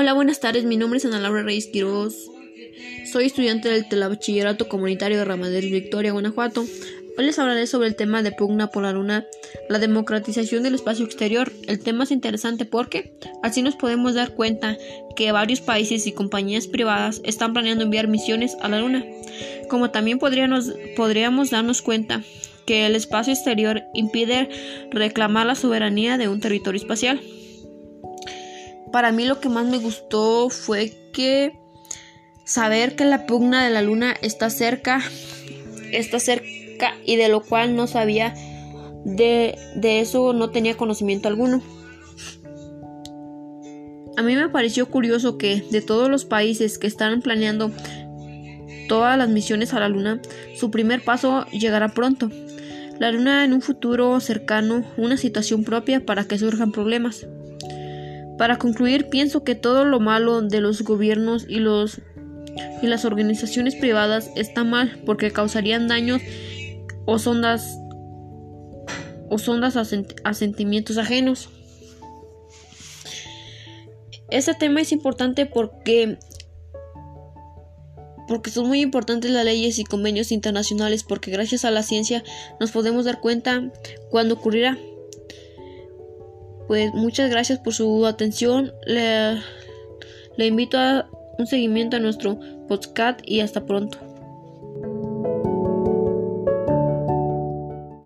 Hola, buenas tardes. Mi nombre es Ana Laura Reyes Quiroz. Soy estudiante del Telebachillerato Comunitario de Ramaderos Victoria, Guanajuato. Hoy les hablaré sobre el tema de pugna por la luna, la democratización del espacio exterior. El tema es interesante porque así nos podemos dar cuenta que varios países y compañías privadas están planeando enviar misiones a la luna. Como también podríamos darnos cuenta que el espacio exterior impide reclamar la soberanía de un territorio espacial. Para mí lo que más me gustó fue que saber que la pugna de la luna está cerca, está cerca y de lo cual no sabía, de, de eso no tenía conocimiento alguno. A mí me pareció curioso que de todos los países que están planeando todas las misiones a la Luna, su primer paso llegará pronto. La Luna en un futuro cercano, una situación propia para que surjan problemas. Para concluir, pienso que todo lo malo de los gobiernos y los y las organizaciones privadas está mal porque causarían daños o sondas o sondas a, sentimientos ajenos. Este tema es importante porque porque son muy importantes las leyes y convenios internacionales porque gracias a la ciencia nos podemos dar cuenta cuándo ocurrirá. Pues muchas gracias por su atención. Le, le invito a un seguimiento a nuestro podcast y hasta pronto.